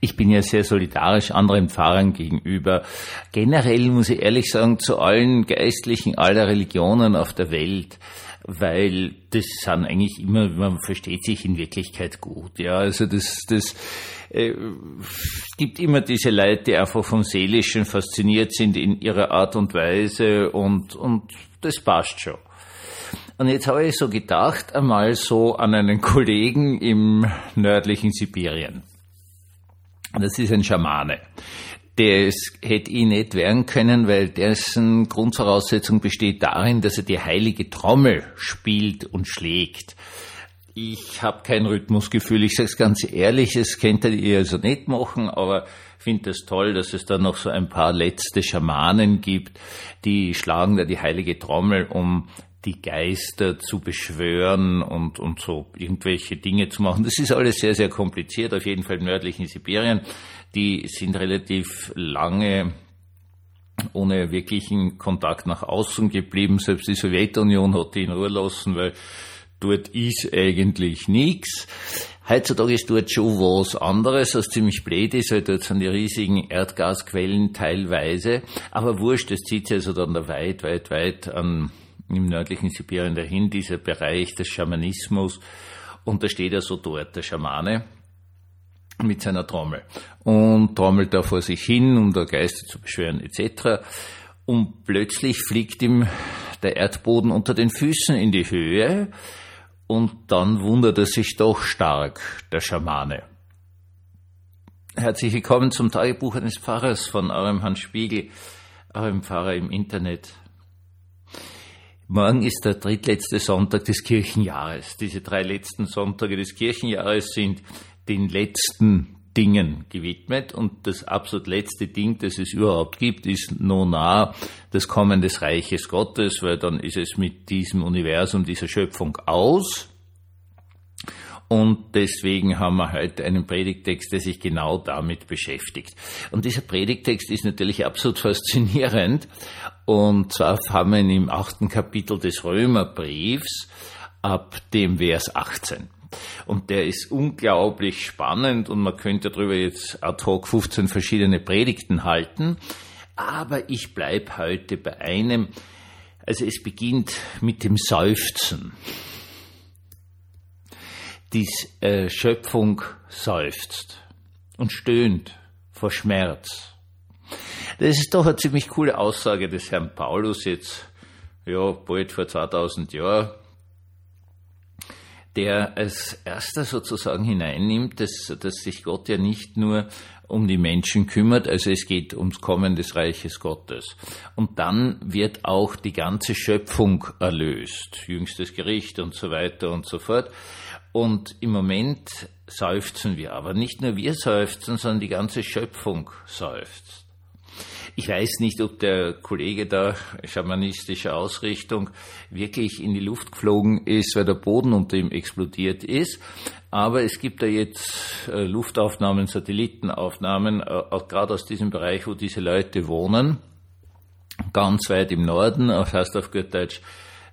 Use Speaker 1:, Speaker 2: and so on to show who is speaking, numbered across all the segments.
Speaker 1: Ich bin ja sehr solidarisch anderen Pfarrern gegenüber. Generell muss ich ehrlich sagen, zu allen Geistlichen aller Religionen auf der Welt weil das sind eigentlich immer, man versteht sich in Wirklichkeit gut. Ja, also das, das äh, gibt immer diese Leute, die einfach vom Seelischen fasziniert sind in ihrer Art und Weise und, und das passt schon. Und jetzt habe ich so gedacht, einmal so an einen Kollegen im nördlichen Sibirien. Das ist ein Schamane das hätte ich nicht werden können, weil dessen Grundvoraussetzung besteht darin, dass er die heilige Trommel spielt und schlägt. Ich habe kein Rhythmusgefühl, ich sage es ganz ehrlich, es könnte ihr also nicht machen, aber finde es toll, dass es da noch so ein paar letzte Schamanen gibt, die schlagen da die heilige Trommel, um die Geister zu beschwören und, und so irgendwelche Dinge zu machen. Das ist alles sehr, sehr kompliziert, auf jeden Fall im nördlichen Sibirien. Die sind relativ lange ohne wirklichen Kontakt nach außen geblieben. Selbst die Sowjetunion hat die in Ruhe lassen, weil dort ist eigentlich nichts. Heutzutage ist dort schon was anderes, was ziemlich blöd ist, weil dort sind die riesigen Erdgasquellen teilweise. Aber wurscht, das zieht sich also dann da weit, weit, weit an im nördlichen Sibirien dahin, dieser Bereich des Schamanismus. Und da steht er so dort, der Schamane, mit seiner Trommel. Und trommelt da vor sich hin, um da Geister zu beschwören, etc. Und plötzlich fliegt ihm der Erdboden unter den Füßen in die Höhe. Und dann wundert er sich doch stark, der Schamane. Herzlich willkommen zum Tagebuch eines Pfarrers von eurem Hans Spiegel, eurem Pfarrer im Internet. Morgen ist der drittletzte Sonntag des Kirchenjahres. Diese drei letzten Sonntage des Kirchenjahres sind den letzten Dingen gewidmet und das absolut letzte Ding, das es überhaupt gibt, ist Nona, das Kommen des Reiches Gottes, weil dann ist es mit diesem Universum, dieser Schöpfung aus. Und deswegen haben wir heute einen Predigtext, der sich genau damit beschäftigt. Und dieser Predigtext ist natürlich absolut faszinierend. Und zwar haben wir ihn im achten Kapitel des Römerbriefs ab dem Vers 18. Und der ist unglaublich spannend und man könnte darüber jetzt ad hoc 15 verschiedene Predigten halten. Aber ich bleib heute bei einem. Also es beginnt mit dem Seufzen die äh, Schöpfung seufzt und stöhnt vor Schmerz. Das ist doch eine ziemlich coole Aussage des Herrn Paulus jetzt, ja, bald vor 2000 Jahren, der als erster sozusagen hineinnimmt, dass, dass sich Gott ja nicht nur um die Menschen kümmert, also es geht ums Kommen des Reiches Gottes. Und dann wird auch die ganze Schöpfung erlöst, jüngstes Gericht und so weiter und so fort. Und im Moment seufzen wir, aber nicht nur wir seufzen, sondern die ganze Schöpfung seufzt. Ich weiß nicht, ob der Kollege da schamanistischer Ausrichtung wirklich in die Luft geflogen ist, weil der Boden unter ihm explodiert ist. Aber es gibt da jetzt äh, Luftaufnahmen, Satellitenaufnahmen, äh, gerade aus diesem Bereich, wo diese Leute wohnen, ganz weit im Norden, das heißt auf gut Deutsch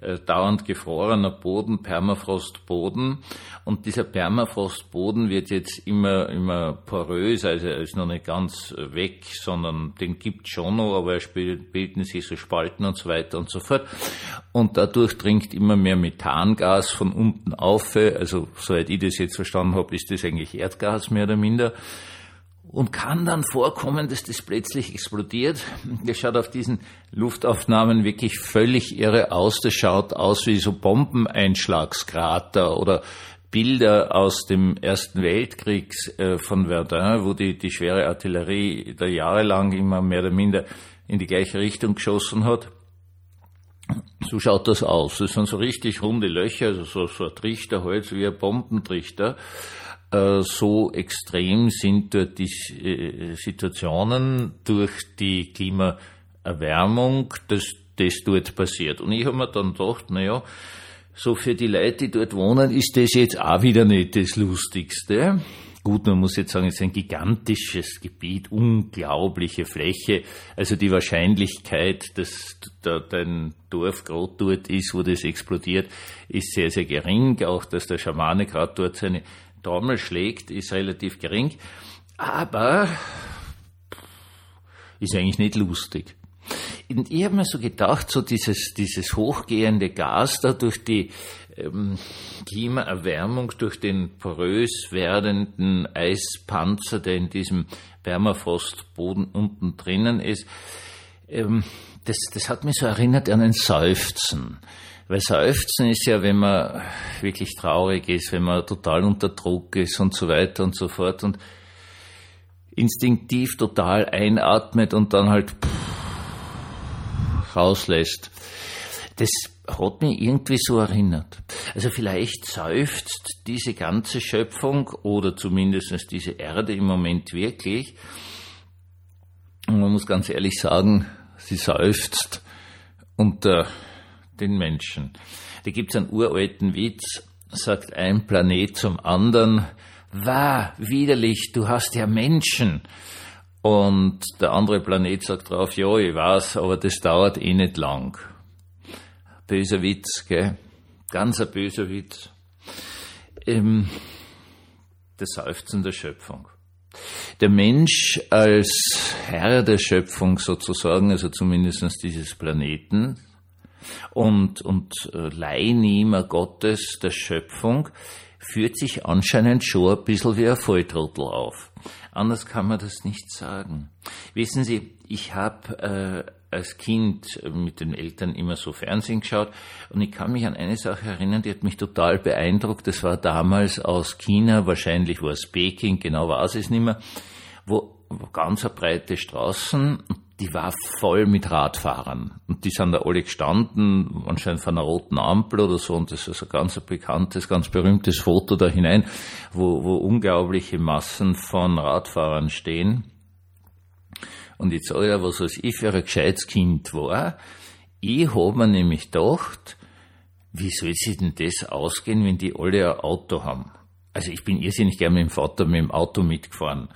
Speaker 1: äh, dauernd gefrorener Boden, Permafrostboden. Und dieser Permafrostboden wird jetzt immer, immer porös, also er ist noch nicht ganz weg, sondern den gibt schon noch, aber er bilden sich so Spalten und so weiter und so fort. Und dadurch dringt immer mehr Methangas von unten auf. Also, soweit ich das jetzt verstanden habe, ist das eigentlich Erdgas mehr oder minder und kann dann vorkommen, dass das plötzlich explodiert. Das schaut auf diesen Luftaufnahmen wirklich völlig irre aus. Das schaut aus wie so Bombeneinschlagskrater oder Bilder aus dem Ersten Weltkrieg äh, von Verdun, wo die, die schwere Artillerie da jahrelang immer mehr oder minder in die gleiche Richtung geschossen hat. So schaut das aus. Das sind so richtig runde Löcher, also so, so ein Trichter halt, wie ein Bombentrichter. Äh, so extrem sind dort die äh, Situationen durch die Klimaerwärmung, dass das dort passiert. Und ich habe mir dann gedacht, na ja, so für die Leute, die dort wohnen, ist das jetzt auch wieder nicht das Lustigste. Gut, man muss jetzt sagen, es ist ein gigantisches Gebiet, unglaubliche Fläche. Also die Wahrscheinlichkeit, dass da dein Dorf gerade dort ist, wo das explodiert, ist sehr, sehr gering. Auch, dass der Schamane gerade dort seine Trommel schlägt, ist relativ gering. Aber ist eigentlich nicht lustig. Ich habe mir so gedacht, so dieses, dieses hochgehende Gas da durch die ähm, Klimaerwärmung, durch den porös werdenden Eispanzer, der in diesem Permafrostboden unten drinnen ist, ähm, das, das hat mich so erinnert an ein Seufzen. Weil Seufzen ist ja, wenn man wirklich traurig ist, wenn man total unter Druck ist und so weiter und so fort und instinktiv total einatmet und dann halt rauslässt. Das hat mich irgendwie so erinnert. Also vielleicht seufzt diese ganze Schöpfung oder zumindest diese Erde im Moment wirklich. Und man muss ganz ehrlich sagen, sie seufzt unter den Menschen. Da gibt es einen uralten Witz, sagt ein Planet zum anderen, Wah, widerlich, du hast ja Menschen. Und der andere Planet sagt drauf, ja, ich weiß, aber das dauert eh nicht lang. Böser Witz, gell? Ganz ein böser Witz. Ähm, das Seufzen der Schöpfung. Der Mensch als Herr der Schöpfung sozusagen, also zumindest dieses Planeten, und, und äh, Leihnehmer Gottes der Schöpfung, führt sich anscheinend schon ein bisschen wie ein Volltrottel auf. Anders kann man das nicht sagen. Wissen Sie, ich habe äh, als Kind mit den Eltern immer so Fernsehen geschaut und ich kann mich an eine Sache erinnern, die hat mich total beeindruckt. Das war damals aus China, wahrscheinlich war es Peking, genau war es nicht mehr, wo ganz breite Straßen die war voll mit Radfahrern. Und die sind da alle gestanden, anscheinend von einer roten Ampel oder so. Und das ist ein ganz bekanntes, ganz berühmtes Foto da hinein, wo, wo unglaubliche Massen von Radfahrern stehen. Und jetzt ich was als ich für ein gescheites Kind war. Ich habe mir nämlich gedacht, wie soll sich denn das ausgehen, wenn die alle ein Auto haben? Also ich bin irrsinnig gerne mit dem Vater mit dem Auto mitgefahren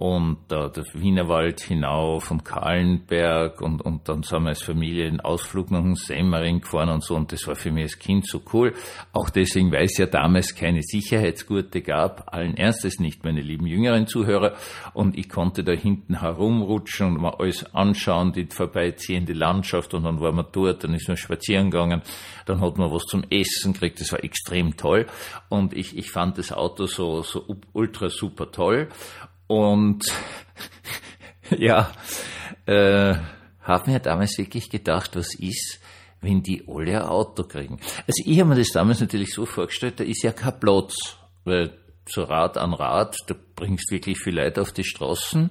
Speaker 1: und äh, der Wienerwald hinauf und Kahlenberg und, und dann sind wir als Familie einen Ausflug nach dem Semmering gefahren und so. Und das war für mich als Kind so cool. Auch deswegen, weil es ja damals keine Sicherheitsgurte gab, allen Ernstes nicht, meine lieben jüngeren Zuhörer. Und ich konnte da hinten herumrutschen und mal alles anschauen, die vorbeiziehende Landschaft. Und dann waren wir dort, dann ist man spazieren gegangen, dann hat man was zum Essen gekriegt, das war extrem toll. Und ich, ich fand das Auto so, so ultra super toll und ja, äh, habe mir damals wirklich gedacht, was ist, wenn die alle ein Auto kriegen. Also ich habe mir das damals natürlich so vorgestellt, da ist ja kein Platz, weil so Rad an Rad, da bringst wirklich viel Leute auf die Straßen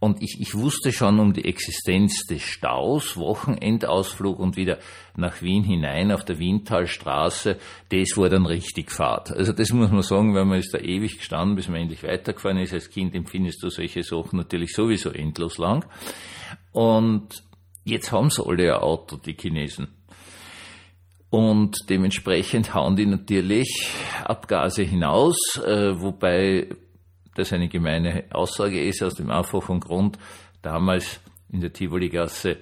Speaker 1: und ich, ich wusste schon um die Existenz des Staus, Wochenendausflug und wieder nach Wien hinein auf der Wientalstraße. Das war dann richtig Fahrt. Also das muss man sagen, weil man ist da ewig gestanden, bis man endlich weitergefahren ist. Als Kind empfindest du solche Sachen natürlich sowieso endlos lang. Und jetzt haben sie alle ein Auto, die Chinesen. Und dementsprechend hauen die natürlich Abgase hinaus, äh, wobei das eine gemeine Aussage ist, aus dem einfachen Grund, damals in der Tivoli-Gasse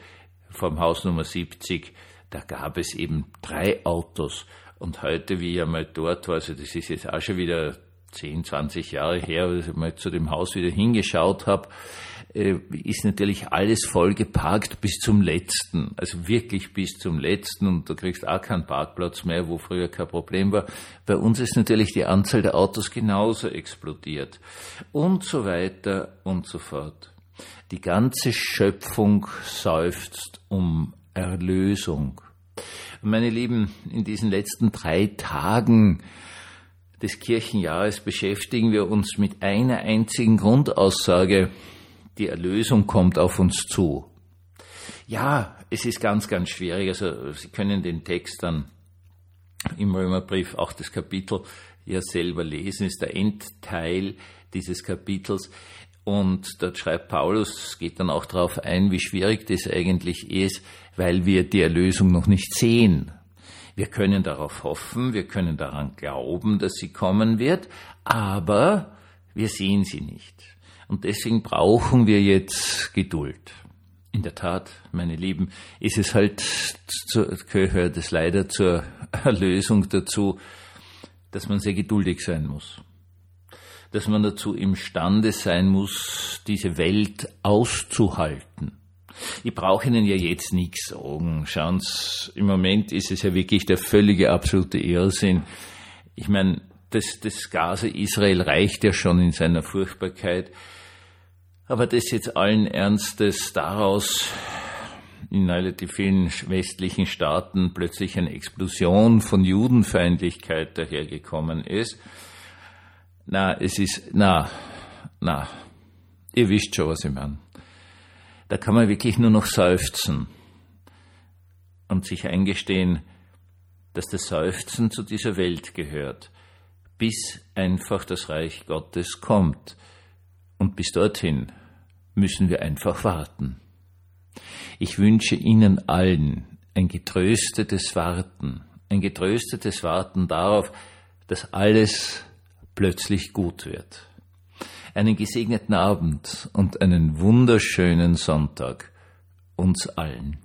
Speaker 1: vom Haus Nummer 70, da gab es eben drei Autos. Und heute, wie ich einmal dort war, also das ist jetzt auch schon wieder 10, 20 Jahre her, als ich mal zu dem Haus wieder hingeschaut habe, äh, ist natürlich alles voll geparkt bis zum letzten. Also wirklich bis zum letzten und du kriegst auch keinen Parkplatz mehr, wo früher kein Problem war. Bei uns ist natürlich die Anzahl der Autos genauso explodiert. Und so weiter und so fort. Die ganze Schöpfung seufzt um Erlösung. Meine Lieben, in diesen letzten drei Tagen des Kirchenjahres beschäftigen wir uns mit einer einzigen Grundaussage. Die Erlösung kommt auf uns zu. Ja, es ist ganz, ganz schwierig. Also Sie können den Text dann im Römerbrief, auch das Kapitel, ja selber lesen, ist der Endteil dieses Kapitels. Und dort schreibt Paulus, geht dann auch darauf ein, wie schwierig das eigentlich ist, weil wir die Erlösung noch nicht sehen. Wir können darauf hoffen, wir können daran glauben, dass sie kommen wird, aber wir sehen sie nicht. Und deswegen brauchen wir jetzt Geduld. In der Tat, meine Lieben, ist es halt, gehört es leider zur Erlösung dazu, dass man sehr geduldig sein muss. dass man dazu imstande sein muss, diese Welt auszuhalten. Ich brauche Ihnen ja jetzt nichts sagen. Schauen Sie, im Moment ist es ja wirklich der völlige absolute Irrsinn. Ich meine, das, das Gaza Israel reicht ja schon in seiner Furchtbarkeit. Aber das jetzt allen Ernstes daraus in relativ vielen westlichen Staaten plötzlich eine Explosion von Judenfeindlichkeit dahergekommen ist. Na, es ist, na, na, ihr wisst schon, was ich meine. Da kann man wirklich nur noch seufzen und sich eingestehen, dass das Seufzen zu dieser Welt gehört, bis einfach das Reich Gottes kommt. Und bis dorthin müssen wir einfach warten. Ich wünsche Ihnen allen ein getröstetes Warten, ein getröstetes Warten darauf, dass alles plötzlich gut wird. Einen gesegneten Abend und einen wunderschönen Sonntag uns allen.